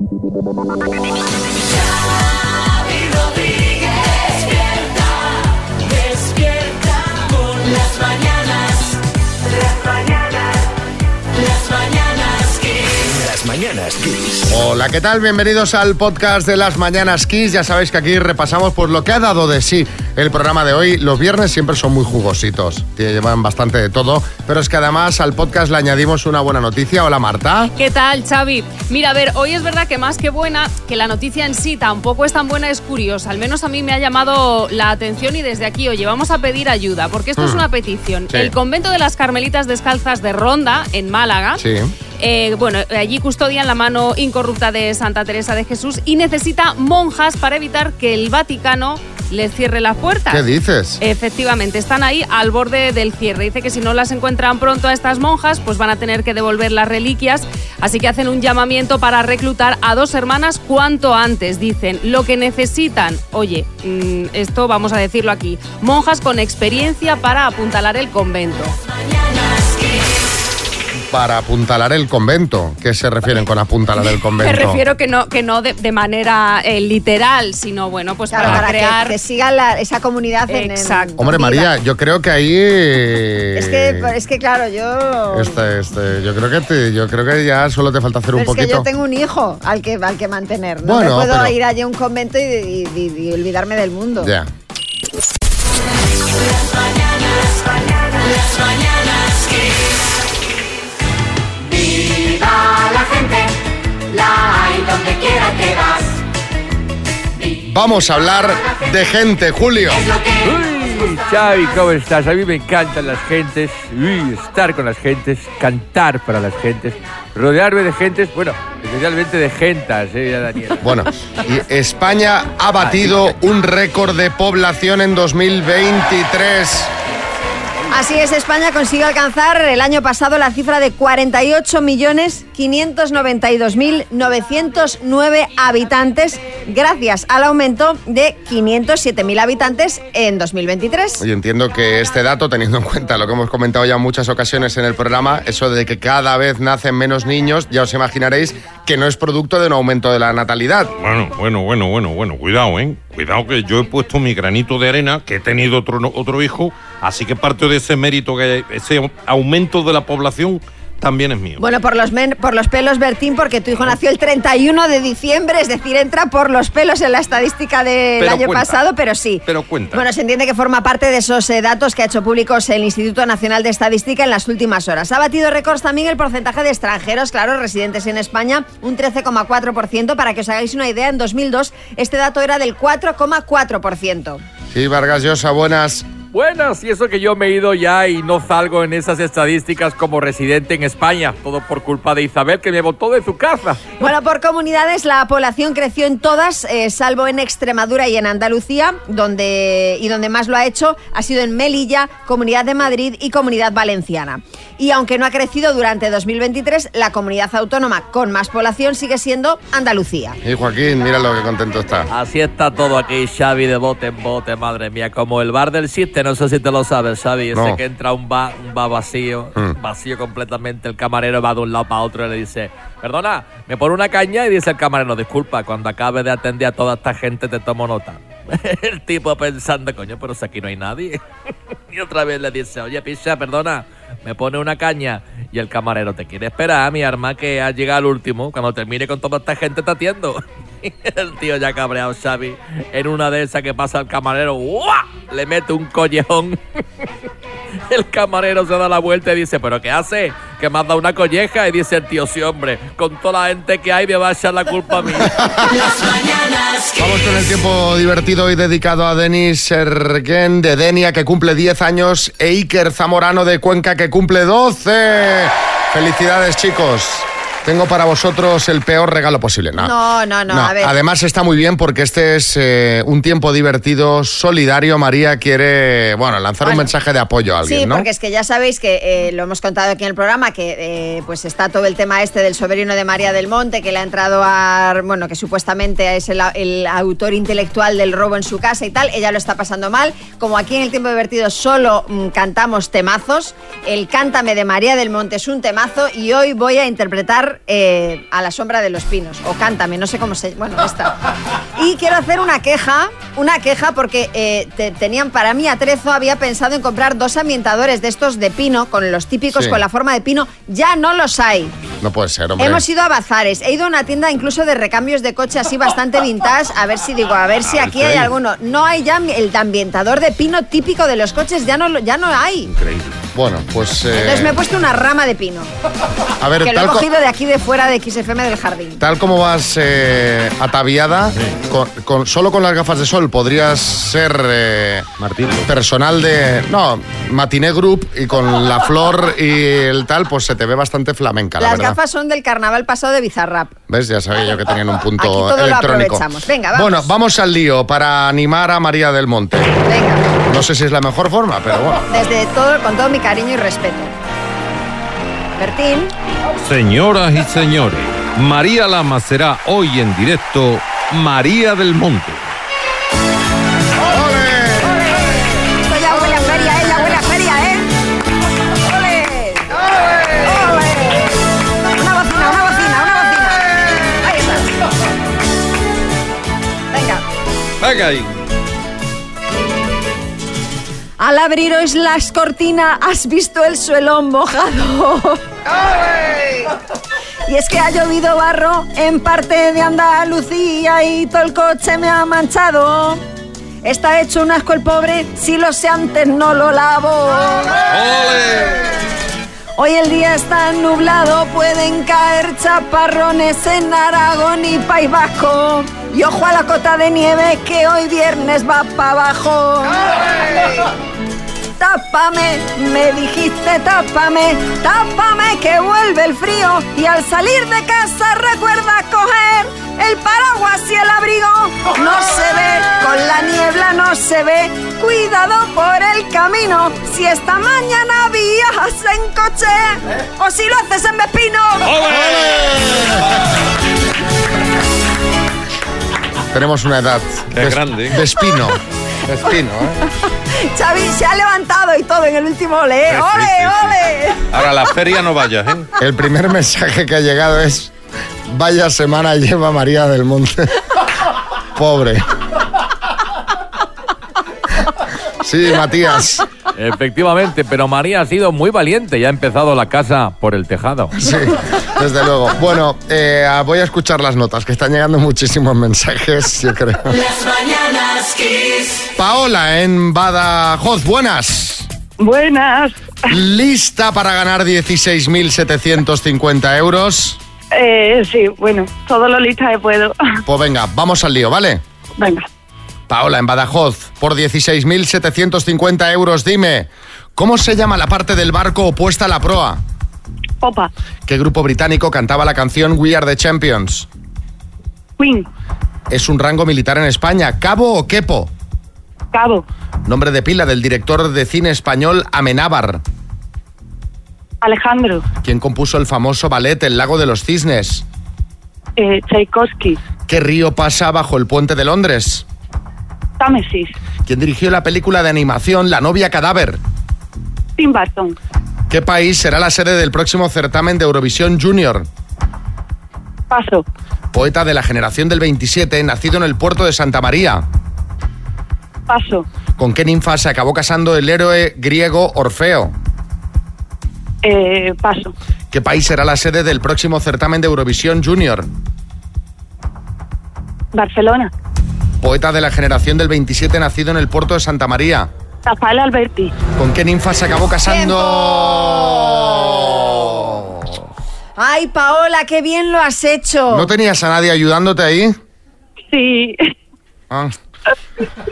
Xavi Rodríguez. Despierta, despierta con las mañanas. Las mañanas, las mañanas Kiss. Las mañanas Kiss. Hola, ¿qué tal? Bienvenidos al podcast de las Mañanas Kiss. Ya sabéis que aquí repasamos pues lo que ha dado de sí el programa de hoy. Los viernes siempre son muy jugositos, llevan bastante de todo, pero es que además al podcast le añadimos una buena noticia. Hola, Marta. ¿Qué tal, Xavi? Mira, a ver, hoy es verdad que más que buena, que la noticia en sí tampoco es tan buena, es curiosa. Al menos a mí me ha llamado la atención y desde aquí, oye, vamos a pedir ayuda, porque esto es Hmm. una petición. Sí. El convento de las Carmelitas Descalzas de Ronda, en Málaga, Sí. eh, bueno, allí custodian la mano incorrupta de Santa Teresa de Jesús y necesita monjas para evitar que el Vaticano les cierre las puertas. ¿Qué dices? Efectivamente, están ahí al borde del cierre. Dice que si no las encuentran pronto a estas monjas, pues van a tener que devolver las reliquias. Así que hacen un llamamiento para reclutar a dos hermanas cuanto antes. Dicen, lo que necesitan, oye, mm, esto vamos a decirlo aquí, monjas con experiencia para apuntalar el convento. Para apuntalar el convento. ¿Qué se refieren con apuntalar el Me convento? refiero que no, que no de, de manera eh, literal, sino bueno, pues Claro, para, crear... que, siga la- esa comunidad en- en, Exacto. Hombre, viva. María, yo creo que ahí... eh, Es que, es que claro, yo... Este, este, yo creo que te- yo creo que ya solo te falta hacer un Pero es que yo tengo un hijo al que, al que mantener. No Bueno, me puedo pero- ir allí a un convento y, y- y- y olvidarme del mundo. Ya. Las mañanas Kiss. Donde quiera que vas. Vamos a hablar de gente, Julio. Uy, Xavi, ¿cómo estás? A mí me encantan las gentes, uy, estar con las gentes, cantar para las gentes, rodearme de gentes, bueno, especialmente de gentas, ¿eh, Daniel? Bueno, y España ha batido un récord de población en 2023. Así es, España consiguió alcanzar el año pasado la cifra de 48.592.909 habitantes gracias al aumento de 507.000 habitantes en 2023. Y entiendo que este dato, teniendo en cuenta lo que hemos comentado ya en muchas ocasiones en el programa, eso de que cada vez nacen menos niños, ya os imaginaréis que no es producto de un aumento de la natalidad. Bueno, bueno, bueno, bueno, bueno, cuidado, ¿eh? Cuidado que yo he puesto mi granito de arena, que he tenido otro, otro hijo, así que parte de ese mérito, que ese aumento de la población también es mío. Bueno, por los, men- por los pelos, Bertín, porque tu hijo nació el 31 de diciembre, es decir, entra por los pelos en la estadística del Pero año cuenta. pasado, pero sí. Pero cuenta. Bueno, se entiende que forma parte de esos eh, datos que ha hecho públicos el Instituto Nacional de Estadística en las últimas horas. Ha batido récords también el porcentaje de extranjeros, claro, residentes en España, un 13,4%. Para que os hagáis una idea, en 2002 este dato era del 4,4%. Sí, Vargas Llosa, buenas. Buenas, y eso que yo me he ido ya y no salgo en esas estadísticas como residente en España, todo por culpa de Isabel que me botó de su casa. Bueno, por comunidades la población creció en todas, eh, salvo en Extremadura y en Andalucía, donde y donde más lo ha hecho ha sido en Melilla, Comunidad de Madrid y Comunidad Valenciana. Y aunque no ha crecido durante 2023, la comunidad autónoma con más población sigue siendo Andalucía. Y Joaquín, mira lo que contento está. Así está todo aquí, Xavi, de bote en bote, madre mía, como el bar del No sé si te lo sabes, Xavi, ese que entra a un bar, un bar vacío, Mm. vacío completamente, el camarero va de un lado para otro y le dice, perdona, me pone una caña y dice el camarero, disculpa, cuando acabe de atender a toda esta gente te tomo nota. el tipo pensando, coño, pero si aquí no hay nadie. y otra vez le dice, oye, picha, perdona, me pone una caña. Y el camarero, te quiere esperar, mi arma, que ha llegado al último. Cuando termine con toda esta gente te atiendo. el tío ya cabreado, Xavi, en una de esas que pasa el camarero, ¡guau! le mete un collejón. El camarero se da la vuelta y dice, ¿pero qué hace? Que me has dado una colleja. Y dice el tío, sí, hombre, con toda la gente que hay me va a echar la culpa a mí. Vamos con el tiempo divertido y dedicado a Denis Sergen de Denia, que cumple 10 años, e Iker Zamorano de Cuenca, que cumple 12. Felicidades, chicos. Tengo para vosotros el peor regalo posible. No, No, no, no, a ver. Además está muy bien porque este es eh, un tiempo divertido, solidario. María quiere, bueno, lanzar un Bueno. mensaje de apoyo a alguien, Sí, ¿no? porque es que ya sabéis que eh, lo hemos contado aquí en el programa, que eh, pues está todo el tema este del soberano de María del Monte, que le ha entrado a, bueno, que supuestamente es el, el autor intelectual del robo en su casa y tal, ella lo está pasando mal. Como aquí en el tiempo divertido solo mm, cantamos temazos, el Cántame de María del Monte es un temazo y hoy voy a interpretar eh, a la sombra de los pinos, o cántame, no sé cómo se... Bueno, esta. Y quiero hacer una queja, una queja porque eh, te- tenían, para mí, Atrezo había pensado en comprar dos ambientadores de estos de pino, con los típicos Sí. con la forma de pino, ya no los hay. No puede ser, hombre. Hemos ido a bazares, he ido a una tienda incluso de recambios de coche así bastante vintage, a ver si digo, a ver si A ver aquí hay alguno. No hay ya el ambientador de pino típico de los coches, ya no, ya no hay. Increíble. Bueno, pues... eh, Entonces me he puesto una rama de pino, a ver, que lo he cogido de aquí de fuera de XFM del jardín. tal como vas eh, ataviada, con, con- solo con las gafas de sol podrías ser eh, Martín. personal de... No, Matiné Group y con la flor y el tal, pues se te ve bastante flamenca, la Las verdad. gafas son del carnaval pasado de Bizarrap. ¿Ves? Ya sabía yo que tenían un punto Aquí todo lo electrónico. aprovechamos. Venga, vamos. Bueno, vamos al lío para animar a María del Monte. Venga, No sé si es la mejor forma, pero bueno. desde todo, con todo mi cariño y respeto. Bertín, Señoras y señores, María Lama será hoy en directo María del Monte. esto ya huele a feria, ¿eh? Ya huele a feria, ¿eh? ¡Ole! ¡Ole! Una bocina, una bocina, una bocina. Ahí está. Venga. Venga ahí. Al abriros las cortinas has visto el suelo mojado. Y es que ha llovido barro en parte de Andalucía y todo el coche me ha manchado. Está hecho un asco el pobre, si lo sé antes no lo lavo. Hoy el día está nublado, pueden caer chaparrones en Aragón y País Vasco. Y ojo a la cota de nieve que hoy viernes va para abajo. Tápame, me dijiste tápame, tápame que vuelve el frío y al salir de casa recuerda coger el paraguas y el abrigo. No se ve, con la niebla no se ve, cuidado por el camino. Si esta mañana viajas en coche o si lo haces en Vespino. Tenemos una edad. Qué grande, ¿eh? Espino. ¿eh? Xavi se ha levantado y todo en el último ole, ¿eh? ¡Ole, sí, sí. ole! Ahora a la feria no vayas, ¿eh? El primer mensaje que ha llegado es: Vaya semana lleva María del Monte. Pobre. Sí, Matías. Efectivamente, pero María ha sido muy valiente y ha empezado la casa por el tejado. Sí, desde luego. Bueno, eh, voy a escuchar las notas, que están llegando muchísimos mensajes, yo creo. Las mañanas Kiss. Paola en Badajoz, buenas. Buenas. ¿Lista para ganar 16.750 euros? Eh, sí, bueno, todo lo lista que puedo. Pues venga, vamos al lío, ¿vale? Venga. Paola, en Badajoz, por 16.750 euros, dime, ¿cómo se llama la parte del barco opuesta a la proa? Opa. ¿Qué grupo británico cantaba la canción We Are the Champions? Queen. ¿Es un rango militar en España? ¿Cabo o quepo? Cabo. Nombre de pila del director de cine español Amenábar. Alejandro. ¿Quién compuso el famoso ballet El lago de los cisnes? Eh, Tchaikovsky. ¿Qué río pasa bajo el puente de Londres? Támesis. ¿Quién dirigió la película de animación La novia cadáver? Tim Burton. ¿Qué país será la sede del próximo certamen de Eurovisión Junior? Paso. Poeta de la generación del 27, nacido en el puerto de Santa María. Paso. ¿Con qué ninfa se acabó casando el héroe griego Orfeo? Eh, paso. ¿Qué país será la sede del próximo certamen de Eurovisión Junior? Barcelona. Poeta de la generación del 27, nacido en el puerto de Santa María. Rafael Alberti. ¿Con qué ninfa se acabó casando? Ay, Paola, qué bien lo has hecho. ¿No tenías a nadie ayudándote ahí? Sí. Ah,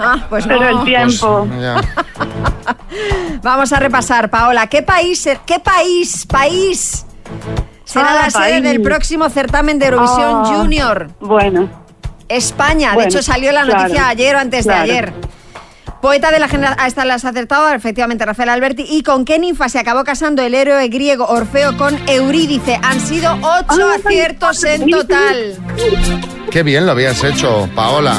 Ah, pues no. Pero el tiempo. pues, ya. Vamos a repasar, Paola. ¿Qué país, ser- qué país, país será Ah, la sede país. del próximo certamen de Eurovisión Ah. Junior? Bueno. España. de hecho, salió la claro, noticia ayer o antes claro. de ayer. Poeta de la generación. Esta la has acertado, efectivamente, Rafael Alberti. ¿Y con qué ninfa se acabó casando el héroe griego Orfeo con Eurídice? Han sido ocho Ay, aciertos en total. Qué bien lo habías hecho, Paola.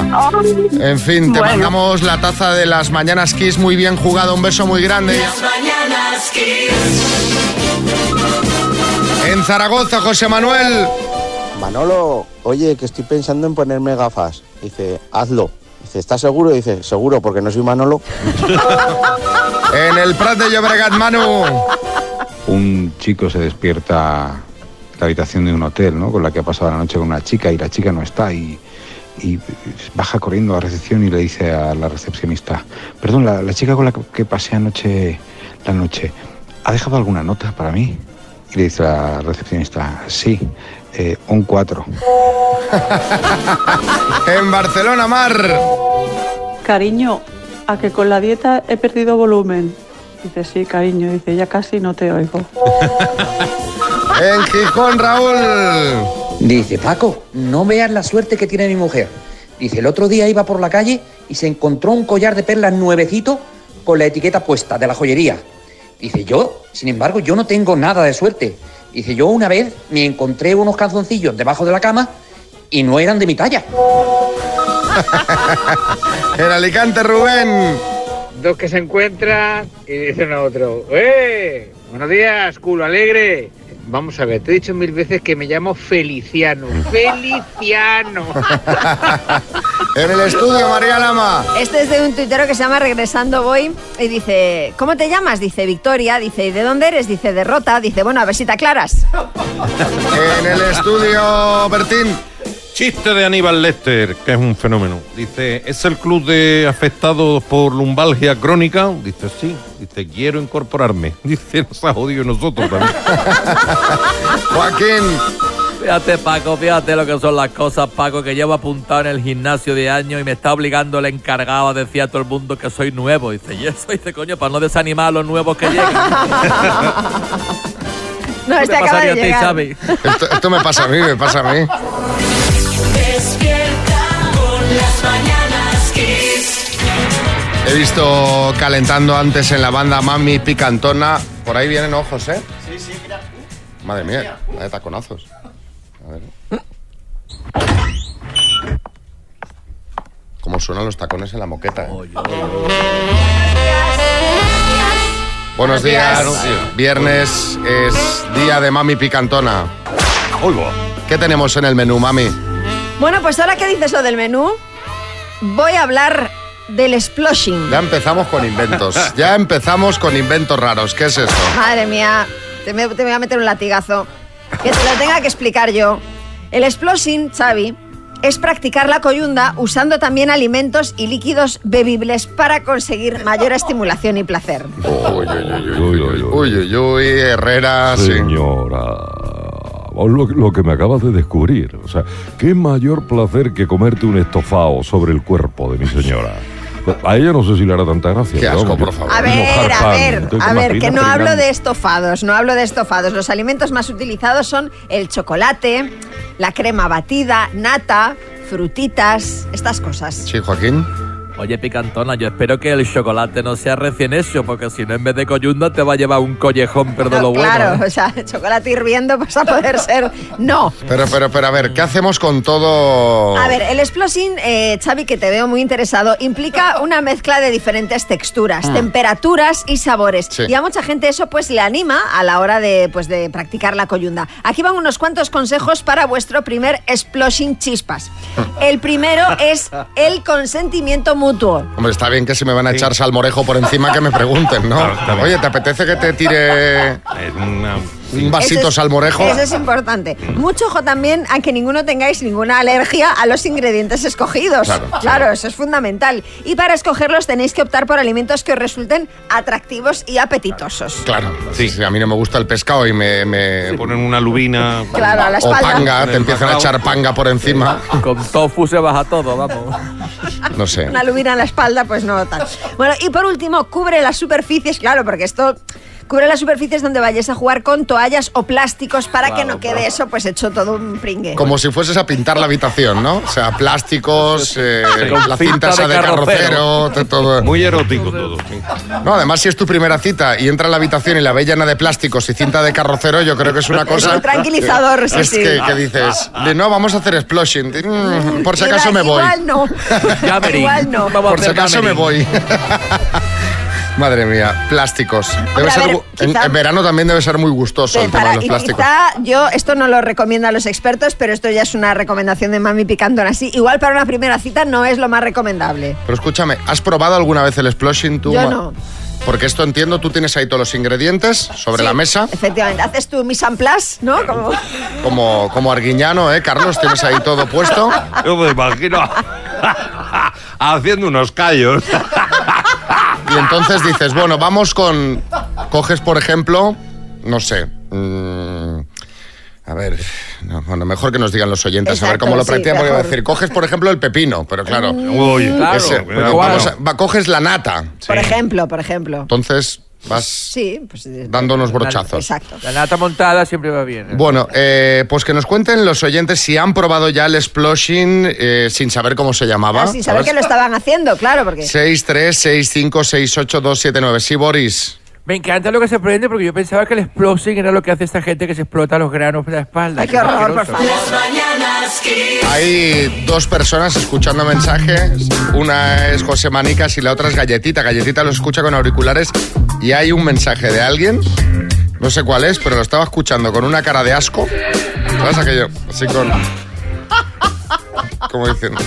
En fin, te Bueno. mandamos la taza de las mañanas Kiss. Muy bien jugado, un beso muy grande. Las mañanas Kiss. En Zaragoza, José Manuel. Manolo, oye, que estoy pensando en ponerme gafas. Dice, hazlo. Dice, ¿estás seguro? Dice, seguro, porque no soy Manolo. En el Prat de Llobregat, Manu. un chico se despierta en la habitación de un hotel, ¿no? Con la que ha pasado la noche con una chica y la chica no está y, y baja corriendo a la recepción y le dice a la recepcionista, perdón, la, la chica con la que pasé anoche la noche, ¿ha dejado alguna nota para mí? Y le dice la recepcionista, sí, eh, un 4. En Barcelona, Mar. Cariño, a que con la dieta he perdido volumen. Dice, sí, cariño. Dice, ya casi no te oigo. En Gijón, Raúl. Dice, Paco, no veas la suerte que tiene mi mujer. Dice, el otro día iba por la calle y se encontró un collar de perlas nuevecito con la etiqueta puesta de la joyería. Dice, yo, sin embargo, yo no tengo nada de suerte. Dice, yo una vez me encontré unos calzoncillos debajo de la cama y no eran de mi talla. En Alicante, Rubén. Dos que se encuentran y dicen a otro, ¡eh! Buenos días, culo alegre. Vamos a ver, te he dicho mil veces que me llamo Feliciano. Feliciano. En el estudio, María Lama. Este es de un tuitero que se llama Regresando Voy y dice, ¿cómo te llamas? Dice Victoria, dice, ¿y de dónde eres? Dice Derrota, dice, bueno, a ver si te aclaras. En el estudio, Bertín. Chiste de Aníbal Lester, que es un fenómeno. Dice, ¿es el club de afectados por lumbalgia crónica? Dice, sí. Dice, quiero incorporarme. Dice, nos ha jodido nosotros también. Joaquín. Fíjate, Paco, fíjate lo que son las cosas, Paco, que llevo apuntado en el gimnasio de años y me está obligando el encargado a decir a todo el mundo que soy nuevo. Dice, y eso, dice, coño, para no desanimar a los nuevos que lleguen. No, ¿Qué este te acaba de a ti, llegar. Esto me pasa a mí, me pasa a mí. Despierta con las mañanas Kiss. He visto calentando antes en la banda Mami Picantona. Por ahí vienen ojos, ¿eh? Sí, sí, mira. Madre mía, de taconazos. A ver. ¿Cómo suenan los tacones en la moqueta? eh? Buenos días. Buenos días. Viernes es día de Mami Picantona. ¿Qué tenemos en el menú, Mami? Bueno, pues ahora que dices lo del menú, voy a hablar del sploshing. Ya empezamos con inventos. Ya empezamos con inventos raros. ¿Qué es esto? Madre mía, te, me- te voy a meter un latigazo. Que te lo tenga que explicar yo. El sploshing, Xavi, es practicar la coyunda usando también alimentos y líquidos bebibles para conseguir mayor estimulación y placer. Uy, uy, uy, uy, uy, uy, uy, uy, Herrera, sí. Lo, lo que me acabas de descubrir. O sea, qué mayor placer que comerte un estofado sobre el cuerpo de mi señora. A ella no sé si le hará tanta gracia. Qué asco, por favor. A ver, mojar a pan. ver, Entonces, a ¿te ver, que no hablo de estofados, no hablo de estofados. Los alimentos más utilizados son el chocolate, la crema batida, nata, frutitas, estas cosas. Sí, Joaquín. Oye, Picantona, yo espero que el chocolate no sea recién hecho, porque si no, en vez de coyunda, te va a llevar un collejón, pero de No, lo bueno. claro, ¿eh? o sea, chocolate hirviendo vas a poder ser. No. Pero, pero, pero, a ver, ¿qué hacemos con todo...? A ver, el explosing, eh, Xavi, que te veo muy interesado, implica una mezcla de diferentes texturas, Mm. temperaturas y sabores. Sí. Y a mucha gente eso pues le anima a la hora de, pues, de practicar la coyunda. Aquí van unos cuantos consejos para vuestro primer explosing chispas. El primero es el consentimiento mutuo. Hombre, está bien que si me van a echar salmorejo por encima que me pregunten, ¿no? Claro. Oye, ¿te apetece que te tire Es una- un vasito Eso es- salmorejo? Eso es importante. Mucho ojo también a que ninguno tengáis ninguna alergia a los ingredientes escogidos. Claro, eso es fundamental. Y para escogerlos tenéis que optar por alimentos que os resulten atractivos y apetitosos. Claro, sí. a mí no me gusta el pescado y me... me- Te ponen una lubina. Claro, a la o espalda. panga, Con te empiezan a echar panga por encima. Con tofu se baja todo, vamos. No sé. Una lubina en la espalda, pues no tal. Bueno, y por último, cubre las superficies, claro, porque esto cubre las superficies donde vayáis a jugar con toallas o plásticos para que no quede claro. eso pues hecho todo un pringue. Como si fueses a pintar la habitación, ¿no? O sea, plásticos, eh, la cinta esa de carrocero, todo. Muy erótico todo. sí. No, además, si es tu primera cita y entra a la habitación y la ve llena de plásticos y cinta de carrocero, yo creo que es una cosa. muy tranquilizador, sí, es sí. Que, que dices, de, no, vamos a hacer explosion. Mm, por si acaso me voy. Igual no. Igual no. Vamos a Por si acaso me voy. Madre mía, plásticos. Debe Hombre, a ser ver, gu- en, quizá- en verano también debe ser muy gustoso el tema de los plásticos. quizá yo, esto no lo recomiendan los expertos, pero esto ya es una recomendación de mami picando así. Igual para una primera cita no es lo más recomendable. Pero escúchame, ¿has probado alguna vez el sploshing tú? Yo no. Porque esto entiendo, tú tienes ahí todos los ingredientes sobre Sí, la mesa, Efectivamente, haces tu mise en place, ¿no? Como... como, como arguiñano, ¿eh, Carlos? Tienes ahí todo puesto. Yo me imagino haciendo unos callos. Y entonces dices, bueno, vamos con. Coges, por ejemplo, no sé. mm, a ver, no, bueno, mejor que nos digan los oyentes a ver cómo lo sí, practican, porque va a decir, coges, por ejemplo, el pepino, pero claro. Uy, claro, ese- cuidado, pero vamos a- va, coges la nata. Por ejemplo, por ejemplo. Entonces vas Sí, pues... eh, dando unos brochazos. Exacto. La nata montada siempre va bien. ¿eh? Bueno, eh, pues que nos cuenten los oyentes si han probado ya el sploshing eh, sin saber cómo se llamaba. Ah, sin saber que lo estaban haciendo, claro, porque... 6, 3, 6, 5, 6, 8, 2, 7, 9. Sí, Boris. Me encanta lo que se aprende porque yo pensaba que el explosing era lo que hace esta gente que se explota los granos de la espalda. Ay, qué horror, por favor. Hay dos personas escuchando mensajes. Una es José Manicas y la otra es Galletita. Galletita lo escucha con auriculares y hay un mensaje de alguien. No sé cuál es, pero lo estaba escuchando con una cara de asco. ¿Sabes aquello? Así con. Como diciendo.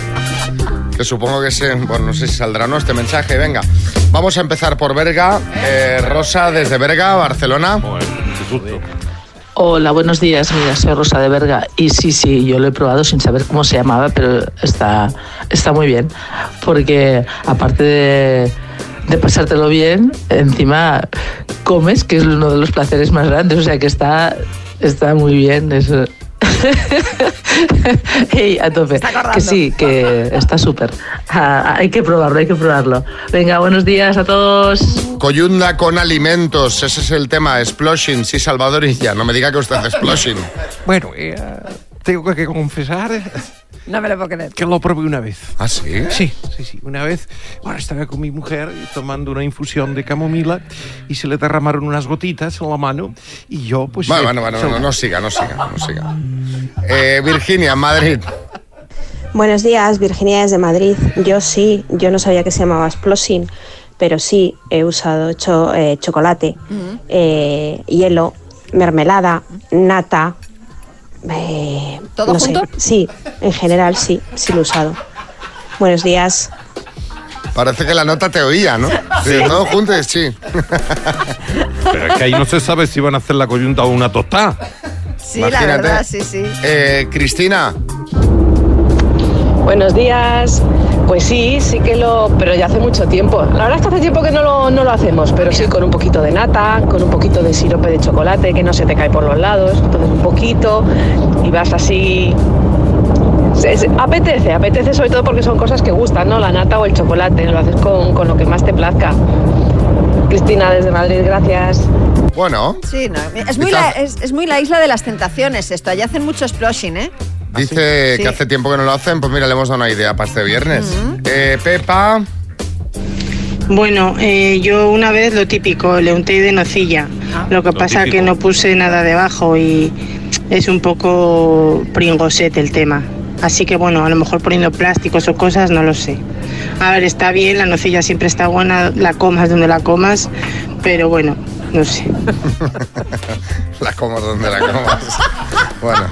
Que supongo que se. Bueno, no sé si saldrá o no este mensaje. Venga. Vamos a empezar por Berga. Eh, Rosa desde Berga, Barcelona. Hola, buenos días. Mira, soy Rosa de Berga. Y sí, sí, yo lo he probado sin saber cómo se llamaba, pero está, está muy bien. Porque aparte de, de pasártelo bien, encima comes, que es uno de los placeres más grandes. O sea que está, está muy bien. Eso. Ey, a tope. Que sí, que está súper. Ah, hay que probarlo, hay que probarlo. Venga, buenos días a todos. Coyunda con alimentos, ese es el tema. Sploshing, sí, Salvador y ya. No me diga que usted hace Sploshing. Bueno, eh, tengo que confesar eh, No me lo puedo creer. que lo probé una vez. ¿Ah, sí? Sí, sí, sí. Una vez, bueno, estaba con mi mujer tomando una infusión de camomila y se le derramaron unas gotitas en la mano y yo, pues... Bueno, eh, bueno, bueno, no, no siga, no siga, no siga. Eh, Virginia, Madrid. Buenos días, Virginia desde Madrid. Yo sí, yo no sabía que se llamaba Splosin, pero sí he usado cho- eh, chocolate, eh, hielo, mermelada, nata. Eh, ¿Todo no sé. junto? Sí, en general sí, sí lo he usado. Buenos días. Parece que la nota te oía, ¿no? Sí, no, juntes, sí. Pero es que ahí no se sabe si van a hacer la coyunta o una tostada. Sí, la Imagínate. verdad, sí, sí. Eh, Cristina, Buenos días. Pues sí, sí que lo. Pero ya hace mucho tiempo. La verdad es que hace tiempo que no lo, no lo hacemos, pero sí con un poquito de nata, con un poquito de sirope de chocolate que no se te cae por los lados. Entonces un poquito y vas así. apetece, apetece sobre todo porque son cosas que gustan, ¿no? La nata o el chocolate. Lo haces con, con lo que más te plazca. Cristina desde Madrid, gracias. bueno, Sí, no, es, muy la, es, es muy la isla de las tentaciones esto. Allá hacen mucho sploshing, ¿eh? Dice Sí. que hace tiempo que no lo hacen, pues mira, le hemos dado una idea para este viernes. Eh, Pepa, Bueno, eh, yo una vez lo típico, le unté de nocilla. lo que Lo pasa típico. que no puse nada debajo y es un poco pringosete el tema. Así que bueno, a lo mejor poniendo plásticos o cosas, no lo sé. A ver, está bien, la nocilla siempre está buena, la comas donde la comas, pero bueno, no sé. la comas donde la comas. Bueno.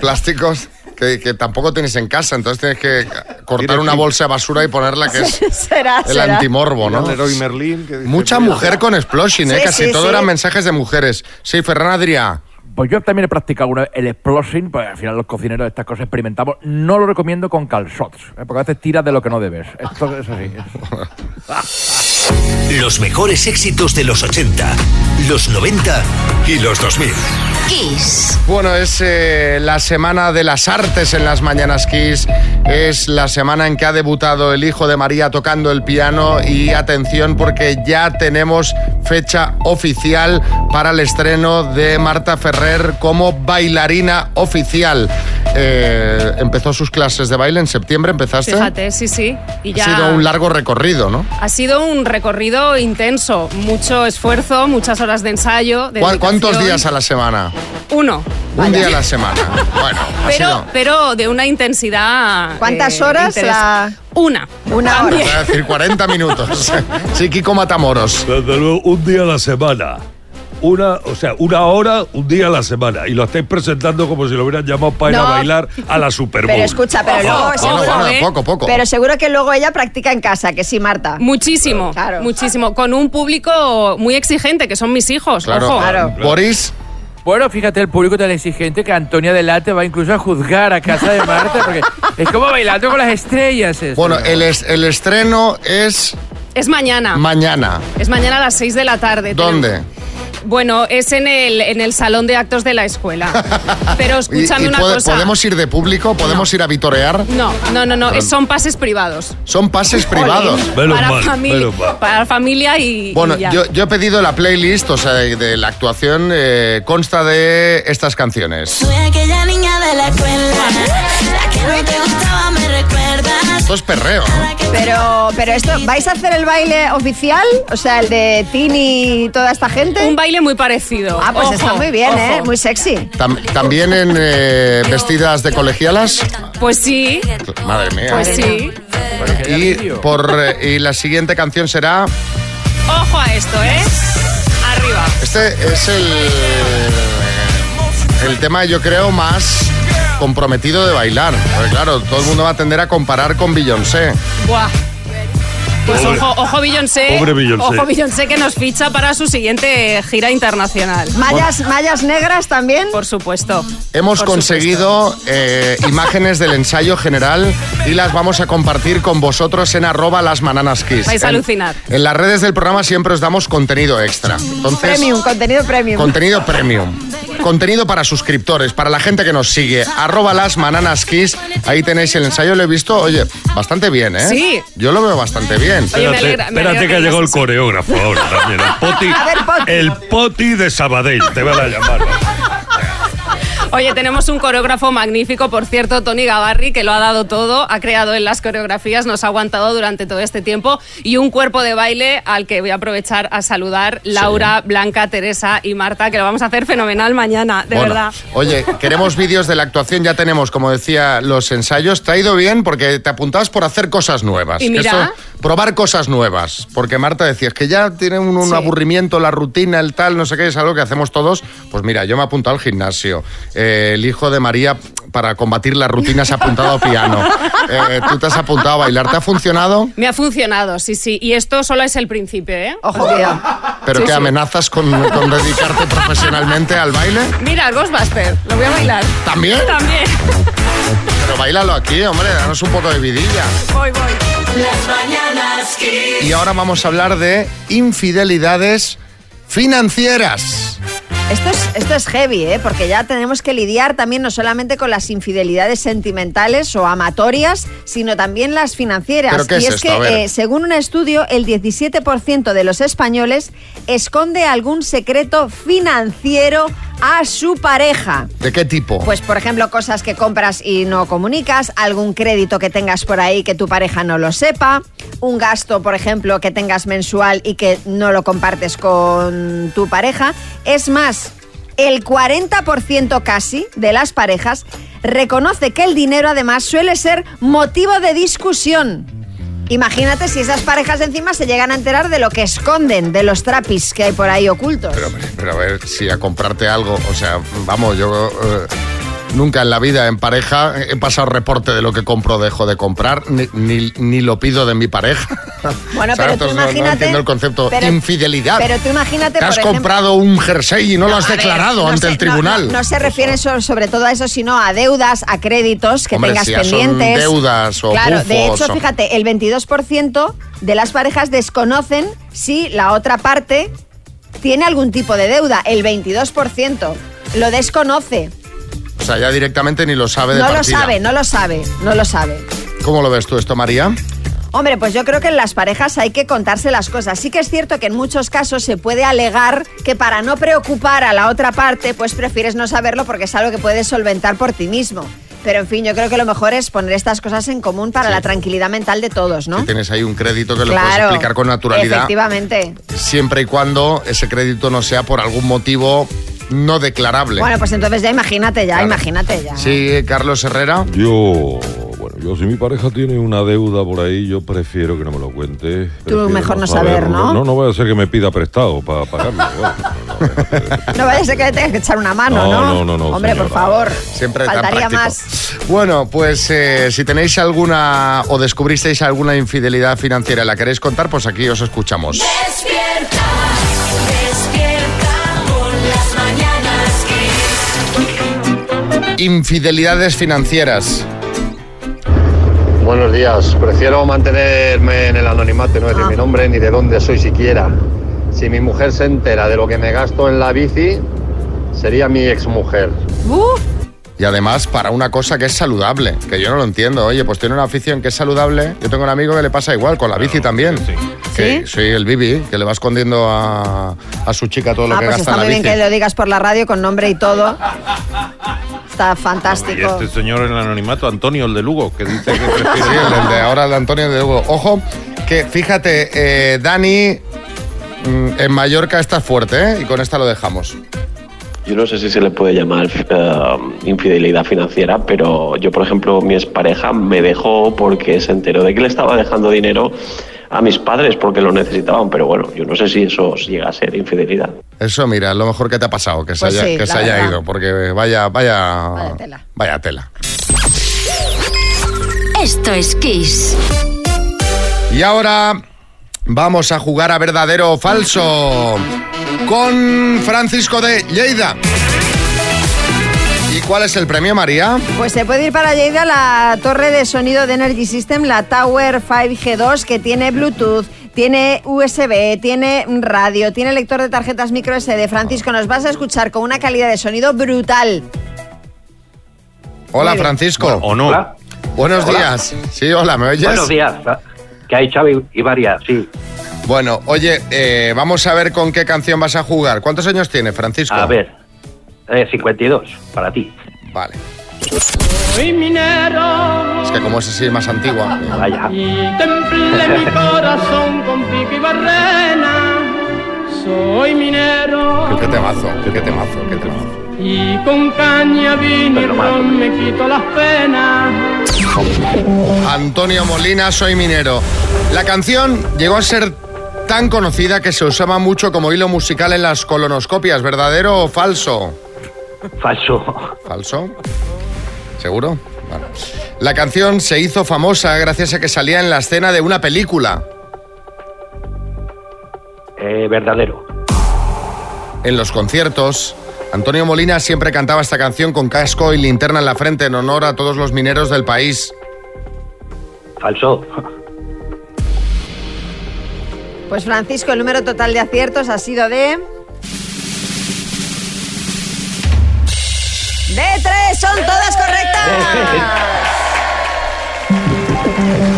Plásticos que, que tampoco tienes en casa, entonces tienes que cortar una bolsa de basura y ponerla que es será, el será. antimorbo, ¿no? Leroy Merlin. que dice, Mucha mujer con explosion, ¿eh? Sí, Casi sí, todo sí. eran mensajes de mujeres. Sí, Ferran Adrià. Pues yo también he practicado una vez el explosing, pues al final los cocineros de estas cosas experimentamos. No lo recomiendo con calzots, ¿eh? porque a veces tiras de lo que no debes. Esto es así. Los mejores éxitos de los 80, los 90 y los 2000. Kiss. Bueno, es eh, la semana de las artes en las mañanas Kiss. Es la semana en que ha debutado el hijo de María tocando el piano. Y atención, porque ya tenemos fecha oficial para el estreno de Marta Ferrer como bailarina oficial. Eh, empezó sus clases de baile en septiembre, ¿empezaste? Fíjate, sí, sí. Y ya Ha sido un largo recorrido, ¿no? ha sido un recorrido intenso, mucho esfuerzo, muchas horas de ensayo. de ¿Cuá- ¿Cuántos días a la semana? Uno. Un día a la semana. Bueno, Pero, sido- pero de una intensidad. ¿Cuántas eh, horas? interes- La- Una. Una hora. Voy a decir 40 minutos. Sí, Kiko Matamoros. Desde luego, un día a la semana. Una, o sea, una hora, un día a la semana. Y lo estáis presentando como si lo hubieran llamado para ir a bailar a la Super Bowl. Pero escucha, pero luego seguro, ¿eh? poco, poco. pero seguro que luego ella practica en casa, que sí, Marta. Muchísimo, Claro. muchísimo. Con un público muy exigente, que son mis hijos. ojo. Boris. Bueno, fíjate el público tan exigente que Antonia Delate va incluso a juzgar a casa de Marta porque es como bailando con las estrellas. esto. Bueno, el, es- el estreno es Es mañana. mañana. es mañana a las 6 de la tarde. ¿Dónde? Bueno, es en el, en el salón de actos de la escuela. Pero escúchame y una puede- cosa. ¿Podemos ir de público? ¿Podemos ir a vitorear? No, no, no, no. Es- son pases privados. Son pases privados. para, familia, para familia y. Bueno, y ya. yo, yo he pedido la playlist, o sea, de, de la actuación, eh, consta de estas canciones. Soy aquella niña de la escuela, la que no te gustaba, me recuerdas. Esto es perreo, ¿no? Pero, pero esto, ¿vais a hacer el baile oficial? O sea, el de Tini y toda esta gente. Un baile muy parecido. Ah, pues Ojo, está muy bien, ¿eh? Muy sexy. Tam- ¿También en eh, vestidas de colegialas? Pues sí, Madre mía. pues sí. Y, por, eh, y la siguiente canción será... Ojo a esto, ¿eh? Arriba. Este es el, el tema, yo creo, más comprometido de bailar. Porque claro, todo el mundo va a tender a comparar con Beyoncé. Buah. Pues Pobre- ojo, ojo Beyoncé. Pobre Beyoncé. Ojo Beyoncé que nos ficha para su siguiente gira internacional. ¿Mallas, mallas negras también? Por supuesto. Hemos Por conseguido eh, imágenes del ensayo general y las vamos a compartir con vosotros en arroba las mananas kiss. Vais a En- alucinar. En las redes del programa siempre os damos contenido extra. Entonces, Premium, contenido premium. contenido premium. Contenido para suscriptores, para la gente que nos sigue. Arroba las mananas kiss. Ahí tenéis el ensayo, lo he visto, oye, bastante bien, ¿eh? Sí. Yo lo veo bastante bien. Espérate, espérate que ha llegado el coreógrafo ahora también. El poti, A ver, Poti. el poti de Sabadell, te van a llamar. Oye, tenemos un coreógrafo magnífico, por cierto, Tony Gavarri, que lo ha dado todo, ha creado en las coreografías, nos ha aguantado durante todo este tiempo y un cuerpo de baile al que voy a aprovechar a saludar Laura, Blanca, Teresa y Marta, que lo vamos a hacer fenomenal mañana, de Bueno, verdad. Oye, queremos vídeos de la actuación, ya tenemos, como decía, los ensayos. Te ha ido bien porque te apuntabas por hacer cosas nuevas. Y mira. probar cosas nuevas. Porque Marta decía, es que ya tiene un, un Sí. aburrimiento, la rutina, el tal, no sé qué, es algo que hacemos todos. Pues mira, yo me he apuntado al gimnasio. Eh, el hijo de María, para combatir la rutina, se ha apuntado a piano. Eh, tú te has apuntado a bailar. ¿Te ha funcionado? Me ha funcionado, sí, sí. Y esto solo es el principio, ¿eh? Ojo, cuidado. ¿Pero Sí, qué sí. amenazas con, con dedicarte profesionalmente al baile? Mira, el Ghostbuster, lo voy a bailar. ¿También? También. Pero bailalo aquí, hombre, danos un poco de vidilla. Voy, voy. Las mañanas. Y ahora vamos a hablar de infidelidades financieras. Esto es, esto es heavy, ¿eh? porque ya tenemos que lidiar también no solamente con las infidelidades sentimentales o amatorias, sino también las financieras. ¿Pero qué y es que, eh, según un estudio, el 17% de los españoles esconde algún secreto financiero a su pareja. ¿De qué tipo? Pues, por ejemplo, cosas que compras y no comunicas, algún crédito que tengas por ahí que tu pareja no lo sepa, un gasto, por ejemplo, que tengas mensual y que no lo compartes con tu pareja. Es más, el 40% casi de las parejas reconoce que el dinero además suele ser motivo de discusión. Imagínate si esas parejas encima se llegan a enterar de lo que esconden, de los trapis que hay por ahí ocultos. Pero, pero a ver, si a comprarte algo, o sea, vamos, yo eh, nunca en la vida en pareja he pasado reporte de lo que compro o dejo de comprar, ni, ni, ni lo pido de mi pareja. Bueno, pero tú Entonces, no- no, imagínate- entiendo el concepto pero- infidelidad. Pero tú imagínate, Te has por ejemplo- comprado un jersey y no, lo has ver, declarado ante se- el tribunal. No, se refiere so- sobre todo a eso, sino a deudas, a créditos que Hombre, tengas si ya son pendientes. deudas o Claro, de hecho, o- fíjate, el 22% de las parejas desconocen si la otra parte tiene algún tipo de deuda. El 22% lo desconoce. O sea, ya directamente ni lo sabe de No lo sabe, no lo sabe, no lo sabe. ¿Cómo lo ves tú esto, María? Hombre, pues yo creo que en las parejas hay que contarse las cosas. Sí que es cierto que en muchos casos se puede alegar que para no preocupar a la otra parte, pues prefieres no saberlo porque es algo que puedes solventar por ti mismo. Pero en fin, yo creo que lo mejor es poner estas cosas en común para la tranquilidad mental de todos, ¿no? Si tienes ahí un crédito que lo puedes explicar con naturalidad, Efectivamente. siempre y cuando ese crédito no sea por algún motivo no declarable. Bueno, pues entonces ya imagínate, ya, Claro. imagínate ya. Sí, Carlos Herrera. Yo, bueno, yo si mi pareja tiene una deuda por ahí, yo prefiero que no me lo cuente. Prefiero mejor no saber, ¿no? No, no vaya a ser que me pida prestado para pagarlo. Bueno, No vaya a ser que le tengas que echar una mano, No, ¿no? no, no, no, Hombre, por favor. Siempre Faltaría más. Bueno, pues eh, si tenéis alguna o descubristeis alguna infidelidad financiera y la queréis contar, pues aquí os escuchamos. Despierta Infidelidades financieras. Buenos días. Prefiero mantenerme en el anonimato, no decir mi nombre ni de dónde soy siquiera. Si mi mujer se entera de lo que me gasto en la bici, sería mi exmujer. Y además para una cosa que es saludable, que yo no lo entiendo. Oye, pues tiene una afición que es saludable. Yo tengo un amigo que le pasa igual, con la bici también. Que soy el Bibi, que le va escondiendo a, a su chica todo lo Ah, que pues gasta está en la muy bien que lo digas por la radio con nombre y todo. Está Y fantástico. este señor en el anonimato, Antonio, el de Lugo, que dice que Sí, prefiere... el, el de ahora, el de Antonio de Hugo. Ojo, que fíjate, eh, Dani, mm, en Mallorca está fuerte, ¿eh? Y con esta lo dejamos. Yo no sé si se le puede llamar eh, infidelidad financiera, pero yo, por ejemplo, mi expareja me dejó porque se enteró de que le estaba dejando dinero a mis padres porque lo necesitaban, pero bueno, yo no sé si eso llega a ser infidelidad. Eso, mira, lo mejor que te ha pasado, que se Pues haya, sí, que se haya ido, porque vaya, vaya, vaya tela. Esto es Kiss. Y ahora vamos a jugar a verdadero o falso con Francisco de Lleida. ¿Y cuál es el premio, María? Pues se puede ir para Lleida la torre de sonido de Energy System, la Tower 5G2, que tiene Bluetooth, tiene USB, tiene radio, tiene lector de tarjetas micro SD. Francisco, nos vas a escuchar con una calidad de sonido brutal. Hola. Francisco. ¿O no? Buenos Hola. días. Sí, hola, ¿me oyes? Buenos días. Que hay Xavi y varias, sí. Bueno, oye, eh, vamos a ver con qué canción vas a jugar. ¿Cuántos años tiene, Francisco? A ver, eh, 52, para ti. Vale. Soy minero Es que como es así más antigua. Vaya. y templé mi corazón con pico y barrena. Soy minero Qué temazo, qué temazo, qué temazo. y con caña, vino y ron me quito las penas. Antonio Molina, soy minero. La canción llegó a ser tan conocida que se usaba mucho como hilo musical en las colonoscopias. ¿Verdadero o falso? Falso. ¿Falso? ¿Seguro? Vale. La canción se hizo famosa gracias a que salía en la escena de una película. Eh, verdadero. En los conciertos, Antonio Molina siempre cantaba esta canción con casco y linterna en la frente en honor a todos los mineros del país. Falso. Pues Francisco, el número total de aciertos ha sido de... De tres, son todas correctas.